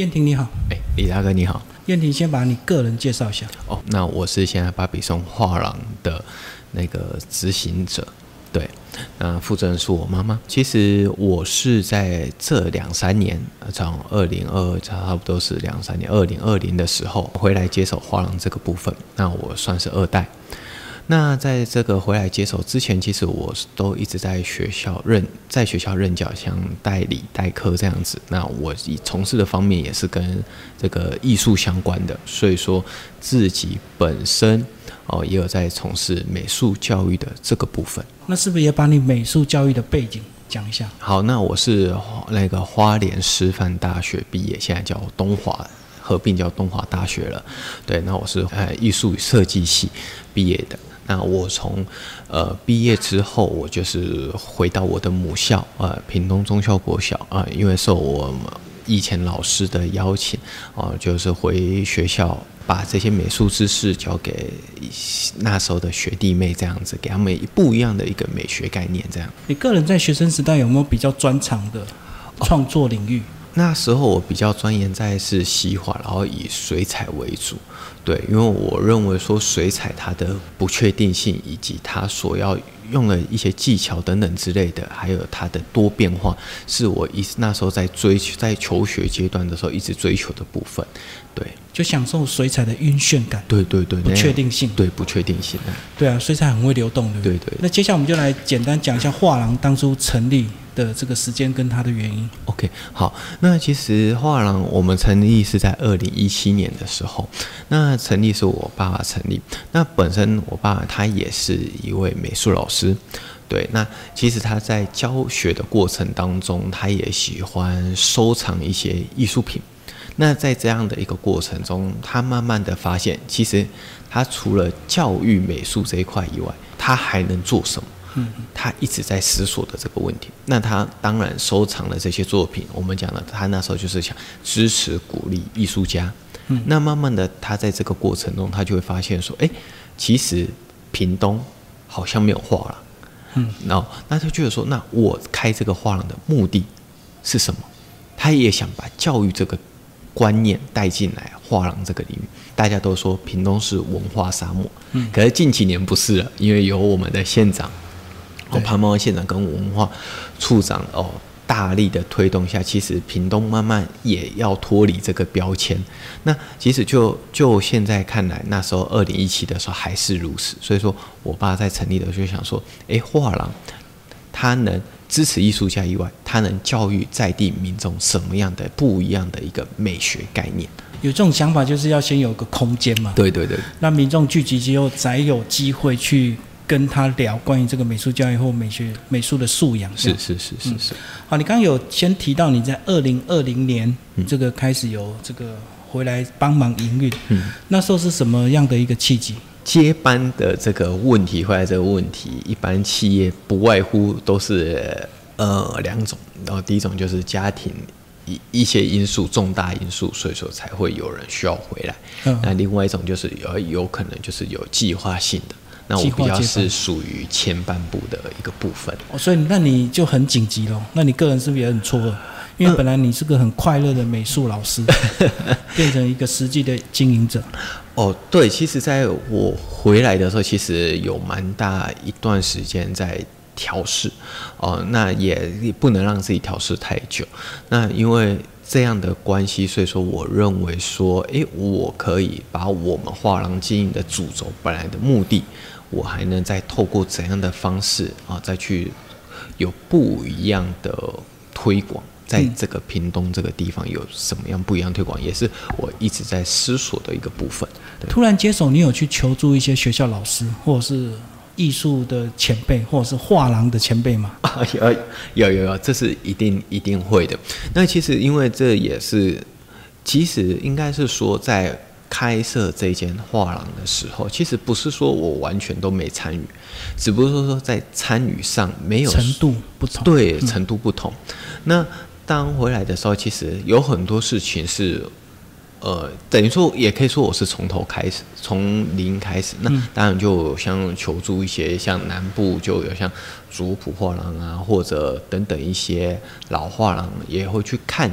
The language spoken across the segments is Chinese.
燕婷你好，哎，李大哥你好。燕婷先把你个人介绍一下。哦，那我是现在巴比松画廊的那个执行者，对，那负责人是我妈妈。其实我是在这两三年，从二零二差不多是两三年，二零二零的时候回来接手画廊这个部分，那我算是二代。那在这个回来接手之前，其实我都一直在学校任，在学校任教，像代理代课这样子。那我以从事的方面也是跟这个艺术相关的，所以说自己本身哦也有在从事美术教育的这个部分。那是不是也把你美术教育的背景讲一下？好，那我是那个花莲师范大学毕业，现在叫东华合并叫东华大学了。对，那我是呃艺术与设计系毕业的。那我从呃毕业之后，我就是回到我的母校，呃屏东中校国小啊，因为受我以前老师的邀请，哦，就是回学校把这些美术知识交给那时候的学弟妹，这样子给他们不一样的一个美学概念。这样，你个人在学生时代有没有比较专长的创作领域？那时候我比较钻研在是西画，然后以水彩为主。对，因为我认为说水彩它的不确定性，以及它所要用的一些技巧等等之类的，还有它的多变化，是我一那时候在追求在求学阶段的时候一直追求的部分。对，就享受水彩的晕眩感。对对对，不确定性。对，不确定性。对啊，水彩很会流动的。对对。那接下来我们就来简单讲一下画廊当初成立。的这个时间跟它的原因。OK，好，那其实画廊我们成立是在二零一七年的时候，那成立是我爸爸成立。那本身我爸爸他也是一位美术老师，对。那其实他在教学的过程当中，他也喜欢收藏一些艺术品。那在这样的一个过程中，他慢慢的发现，其实他除了教育美术这一块以外，他还能做什么？嗯，他一直在思索的这个问题。那他当然收藏了这些作品。我们讲了，他那时候就是想支持鼓励艺术家。嗯，那慢慢的，他在这个过程中，他就会发现说，哎，其实屏东好像没有画廊。嗯，然后那他觉得说，那我开这个画廊的目的是什么？他也想把教育这个观念带进来画廊这个领域。大家都说屏东是文化沙漠，嗯，可是近几年不是了，因为有我们的县长。哦，潘茂县长跟文化处长哦，大力的推动下，其实屏东慢慢也要脱离这个标签。那其实就就现在看来，那时候二零一七的时候还是如此。所以说我爸在成立的时候就想说，哎，画廊它能支持艺术家以外，它能教育在地民众什么样的不一样的一个美学概念？有这种想法，就是要先有个空间嘛。对对对。那民众聚集之后，才有机会去。跟他聊关于这个美术教育或美学美术的素养，是是是是是。好，你刚刚有先提到你在二零二零年这个开始有这个回来帮忙营运，嗯，那时候是什么样的一个契机？接班的这个问题，回来这个问题，一般企业不外乎都是呃两种，然后第一种就是家庭一一些因素重大因素，所以说才会有人需要回来。那另外一种就是有有可能就是有计划性的。那我比较是属于前半部的一个部分，哦，所以那你就很紧急喽。那你个人是不是也很错愕？因为本来你是个很快乐的美术老师，变成一个实际的经营者。哦，对，其实在我回来的时候，其实有蛮大一段时间在调试，哦，那也不能让自己调试太久。那因为这样的关系，所以说我认为说，诶，我可以把我们画廊经营的主轴本来的目的。我还能再透过怎样的方式啊，再去有不一样的推广，在这个屏东这个地方有什么样不一样推广，也是我一直在思索的一个部分。突然接手，你有去求助一些学校老师，或者是艺术的前辈，或者是画廊的前辈吗？有有有有，这是一定一定会的。那其实因为这也是，其实应该是说在。开设这间画廊的时候，其实不是说我完全都没参与，只不过说在参与上没有程度不同，对程度不同。那当回来的时候，其实有很多事情是，呃，等于说也可以说我是从头开始，从零开始。那当然就像求助一些像南部就有像族谱画廊啊，或者等等一些老画廊，也会去看。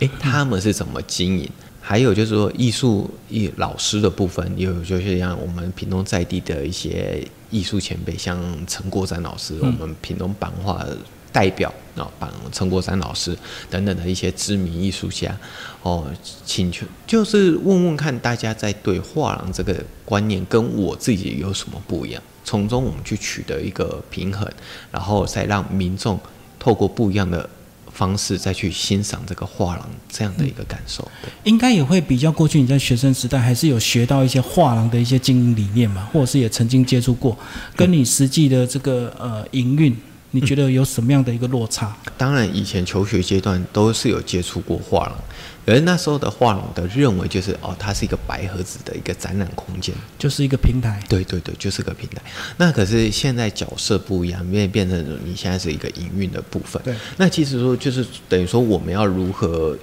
诶，他们是怎么经营？还有就是说，艺术艺老师的部分，有就是像我们屏东在地的一些艺术前辈，像陈国展老师，我们屏东版画代表啊，版陈国展老师等等的一些知名艺术家，哦，请求就是问问看大家在对画廊这个观念跟我自己有什么不一样，从中我们去取得一个平衡，然后再让民众透过不一样的。方式再去欣赏这个画廊这样的一个感受，应该也会比较过去你在学生时代还是有学到一些画廊的一些经营理念嘛，或者是也曾经接触过，跟你实际的这个呃营运，你觉得有什么样的一个落差？当然，以前求学阶段都是有接触过画廊。而那时候的画廊的认为就是哦，它是一个白盒子的一个展览空间，就是一个平台。对对对，就是个平台。那可是现在角色不一样，因为变成你现在是一个营运的部分。对。那其实说就是等于说我们要如何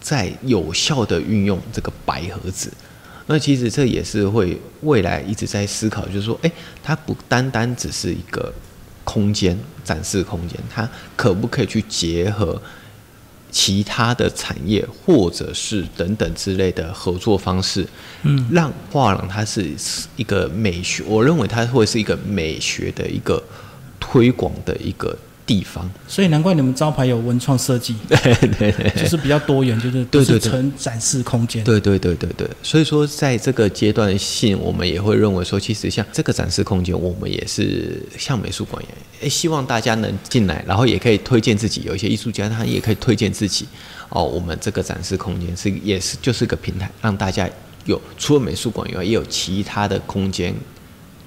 在有效的运用这个白盒子？那其实这也是会未来一直在思考，就是说，哎，它不单单只是一个空间展示空间，它可不可以去结合？其他的产业或者是等等之类的合作方式，嗯，让画廊它是一个美学，我认为它会是一个美学的一个推广的一个。地方，所以难怪你们招牌有文创设计，对对对，就是比较多元，就是对对纯展示空间。对对对对对，所以说在这个阶段性，我们也会认为说，其实像这个展示空间，我们也是像美术馆一样，诶，希望大家能进来，然后也可以推荐自己。有一些艺术家，他也可以推荐自己。哦，我们这个展示空间是也是就是个平台，让大家有除了美术馆以外，也有其他的空间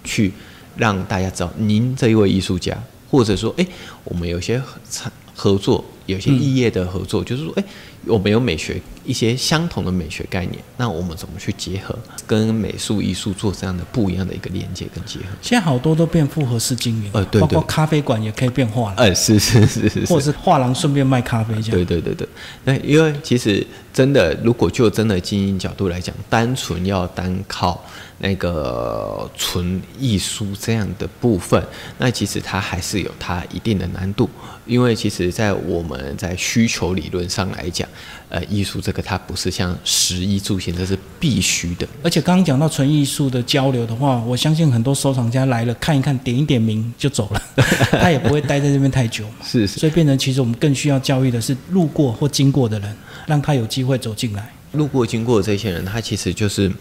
去让大家知道您这一位艺术家。或者说，哎，我们有些合合作，有些异业的合作，就是说，哎，我们有美学一些相同的美学概念，那我们怎么去结合，跟美术艺术做这样的不一样的一个连接跟结合？现在好多都变复合式经营，呃，对，包括咖啡馆也可以变化廊，呃，是是是是，或者是画廊顺便卖咖啡这样。对对对对，那因为其实真的，如果就真的经营角度来讲，单纯要单靠。那个纯艺术这样的部分，那其实它还是有它一定的难度，因为其实，在我们在需求理论上来讲，呃，艺术这个它不是像食衣住行，这是必须的。而且刚刚讲到纯艺术的交流的话，我相信很多收藏家来了看一看，点一点名就走了，他也不会待在这边太久嘛。是是。所以变成其实我们更需要教育的是路过或经过的人，让他有机会走进来。路过经过的这些人，他其实就是。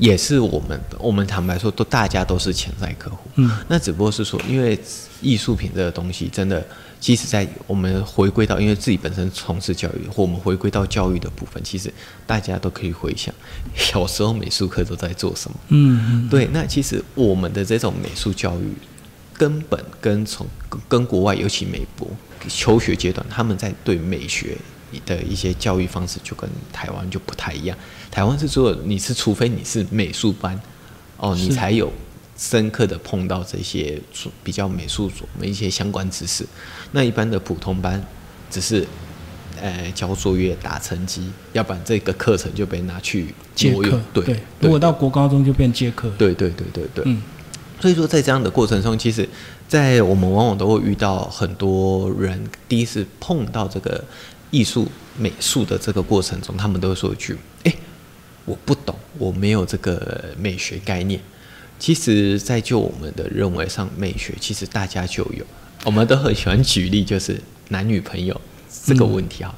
也是我们，我们坦白说，都大家都是潜在客户。嗯，那只不过是说，因为艺术品这个东西，真的，即使在我们回归到，因为自己本身从事教育，或我们回归到教育的部分，其实大家都可以回想，小时候美术课都在做什么。嗯，对。那其实我们的这种美术教育，根本跟从跟国外，尤其美国求学阶段，他们在对美学。的一些教育方式就跟台湾就不太一样。台湾是说你是除非你是美术班，哦，你才有深刻的碰到这些比较美术组的一些相关知识。那一般的普通班只是呃交作业打成绩，要不然这个课程就被拿去借课。对，如果到国高中就变借课。对对对对对。嗯，所以说在这样的过程中，其实，在我们往往都会遇到很多人第一次碰到这个。艺术美术的这个过程中，他们都会说一句：“哎，我不懂，我没有这个美学概念。”其实，在就我们的认为上，美学其实大家就有。我们都很喜欢举例，就是男女朋友这个问题啊。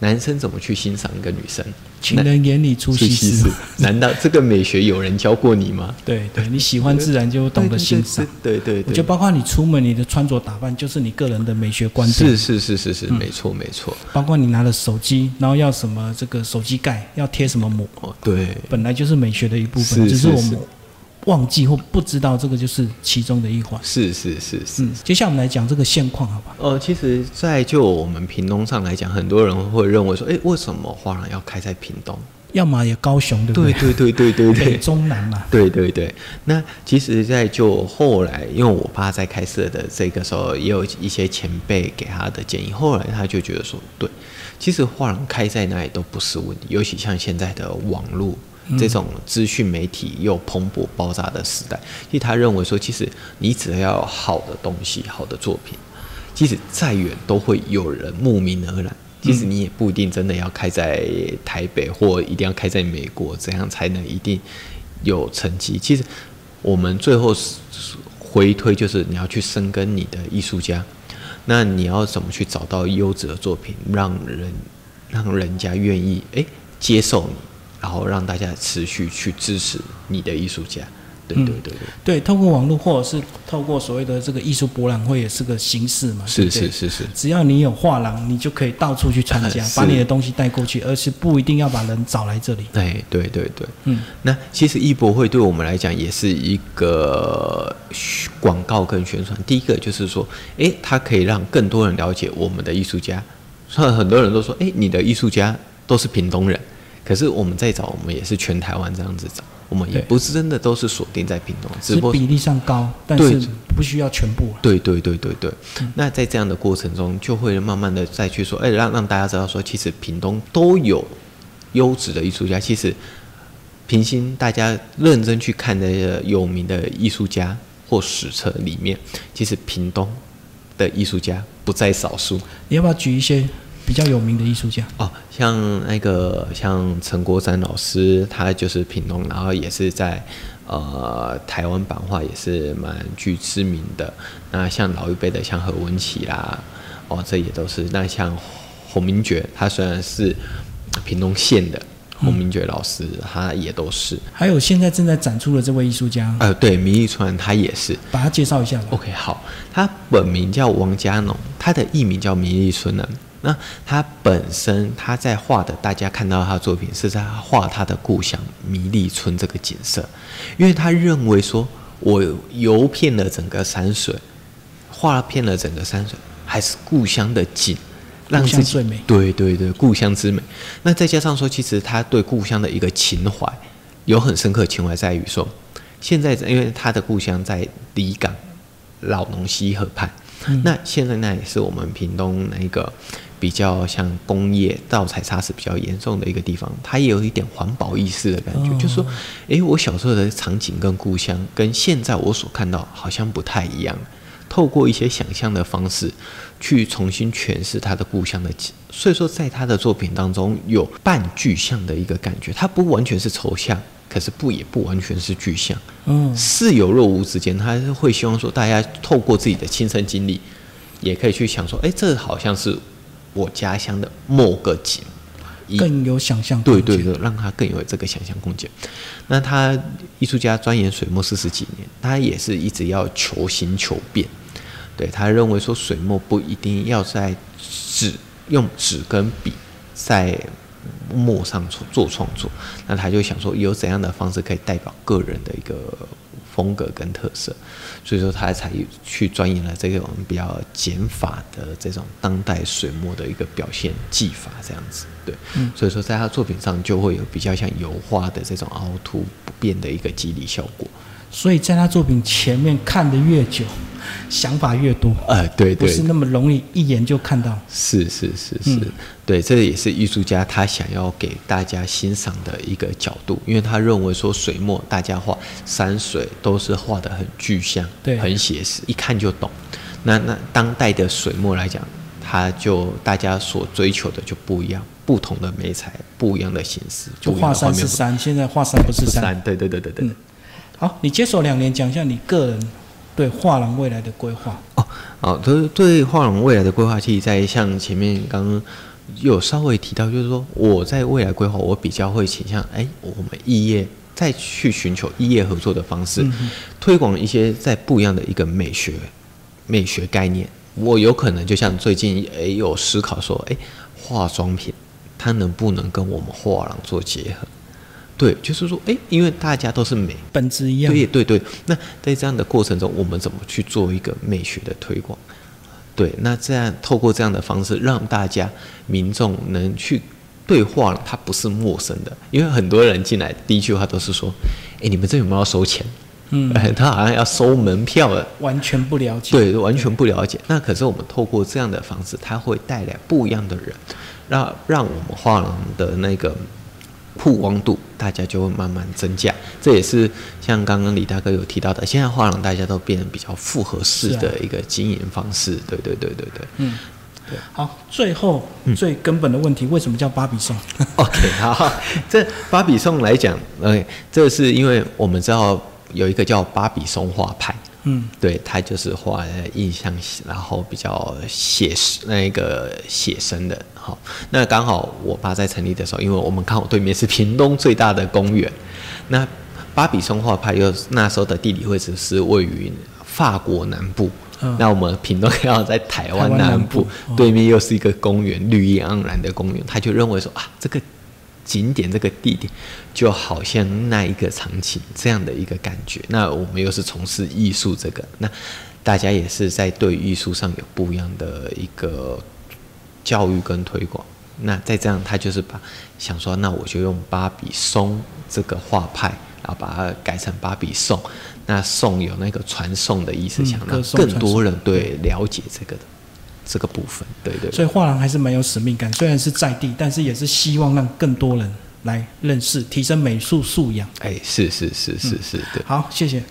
男生怎么去欣赏一个女生？情人眼里出西施。难道这个美学有人教过你吗？对对，你喜欢自然就懂得欣赏。对对，我觉得包括你出门，你的穿着打扮就是你个人的美学观点。是是是是是，没错没错。包括你拿了手机，然后要什么这个手机盖要贴什么膜？对，本来就是美学的一部分，只是我们。忘记或不知道，这个就是其中的一环。是是是是。嗯，接下来我们来讲这个现况，好吧？呃，其实，在就我们屏东上来讲，很多人会认为说，哎，为什么花廊要开在屏东？要么也高雄，对不对？对对对对对对中南嘛。对对对。那其实，在就后来，因为我爸在开设的这个时候，也有一些前辈给他的建议，后来他就觉得说，对，其实画廊开在哪里都不是问题，尤其像现在的网络。这种资讯媒体又蓬勃爆炸的时代，其实他认为说，其实你只要有好的东西、好的作品，即使再远都会有人慕名而来，其实你也不一定真的要开在台北，或一定要开在美国，怎样才能一定有成绩。其实我们最后回推就是你要去深耕你的艺术家，那你要怎么去找到优质的作品，让人让人家愿意诶接受你，然后让大家持续去支持你的艺术家。对对对对，对，透过网络或者是透过所谓的这个艺术博览会，也是个形式嘛。是是是是，只要你有画廊，你就可以到处去参加，把你的东西带过去，而是不一定要把人找来这里。对对对对，嗯，那其实艺博会对我们来讲也是一个广告跟宣传。第一个就是说，哎，它可以让更多人了解我们的艺术家。很多人都说，哎，你的艺术家都是屏东人，可是我们在找，我们也是全台湾这样子找。我们也不是真的都是锁定在屏东，只不过比例上高，但是不需要全部。对对对对对。那在这样的过程中，就会慢慢的再去说，哎，让让大家知道说，其实屏东都有优质的艺术家。其实平心大家认真去看的有名的艺术家或史册里面，其实屏东的艺术家不在少数。你要不要举一些？比较有名的艺术家哦，像那个像陈国山老师，他就是屏东，然后也是在呃台湾版画也是蛮具知名的。那像老一辈的，像何文琪啦，哦，这也都是。那像洪明觉，他虽然是屏东县的洪明觉老师，他也都是。还有现在正在展出的这位艺术家，呃，对，米立川他也是。把他介绍一下。OK，好，他本名叫王家农，他的艺名叫米立春呢。那他本身他在画的，大家看到他的作品是在画他的故乡迷离村这个景色，因为他认为说，我游遍了整个山水，画遍了整个山水，还是故乡的景，让自己最美。对对对，故乡之美。那再加上说，其实他对故乡的一个情怀，有很深刻情怀，在于说，现在因为他的故乡在离港老农溪河畔，那现在那也是我们屏东那个。比较像工业盗采砂石比较严重的一个地方，它也有一点环保意识的感觉，就是说，诶，我小时候的场景跟故乡跟现在我所看到好像不太一样。透过一些想象的方式，去重新诠释他的故乡的景，所以说在他的作品当中有半具象的一个感觉，它不完全是抽象，可是不也不完全是具象，嗯，似有若无之间，他是会希望说大家透过自己的亲身经历，也可以去想说，诶，这好像是。我家乡的某个景，更有想象对对对，让他更有这个想象空间。那他艺术家钻研水墨四十几年，他也是一直要求新求变。对他认为说，水墨不一定要在纸用纸跟笔在墨上做创作，那他就想说，有怎样的方式可以代表个人的一个。风格跟特色，所以说他才去钻研了这种比较减法的这种当代水墨的一个表现技法，这样子，对，所以说在他作品上就会有比较像油画的这种凹凸不变的一个肌理效果。所以在他作品前面看的越久，想法越多。呃，对对，不是那么容易一眼就看到。是是是是，对，这也是艺术家他想要给大家欣赏的一个角度，因为他认为说水墨大家画山水都是画的很具象，对，很写实，一看就懂。那那当代的水墨来讲，他就大家所追求的就不一样，不同的美材，不一样的形式，就画山是山，现在画山不是山。对对对对对。好，你接手两年，讲一下你个人对画廊未来的规划。哦，好，对对，画廊未来的规划，其实，在像前面刚刚有稍微提到，就是说我在未来规划，我比较会倾向，哎，我们异业再去寻求异业合作的方式，推广一些在不一样的一个美学美学概念。我有可能就像最近也有思考说，哎，化妆品它能不能跟我们画廊做结合？对，就是说，哎，因为大家都是美，本质一样。对对对。那在这样的过程中，我们怎么去做一个美学的推广？对，那这样透过这样的方式，让大家民众能去对话了，它不是陌生的。因为很多人进来第一句话都是说：“哎，你们这有没有要收钱？”嗯，他好像要收门票了，完全不了解。对，完全不了解。那可是我们透过这样的方式，它会带来不一样的人，让让我们画廊的那个。曝光度，大家就会慢慢增加。这也是像刚刚李大哥有提到的，现在画廊大家都变得比较复合式的一个经营方式。对对对对对。嗯。好，最后嗯最根本的问题，为什么叫芭比颂？OK，好，这芭比颂来讲，，OK，，这是因为我们知道有一个叫芭比松画派，嗯，对，他就是画印象，然后比较写实，那个写生的。好，那刚好我爸在成立的时候，因为我们刚好对面是屏东最大的公园，那巴比松画派又那时候的地理位置是位于法国南部。嗯那我们屏东刚好在台湾南南部，对面又是一个公园，绿意盎然的公园，他就认为说啊，这个景点这个地点就好像那一个场景这样的一个感觉。那我们又是从事艺术这个，那大家也是在对艺术上有不一样的一个教育跟推广。那再这样，他就是把想说，那我就用芭比松这个画派，然后把它改成芭比颂。那颂有那个传送的意思，嗯想让更多人对了解这个的这个部分。对对对所以画廊还是蛮有使命感，虽然是在地，但是也是希望让更多人来认识，提升美术素养。哎，是是是是是，对。好，谢谢。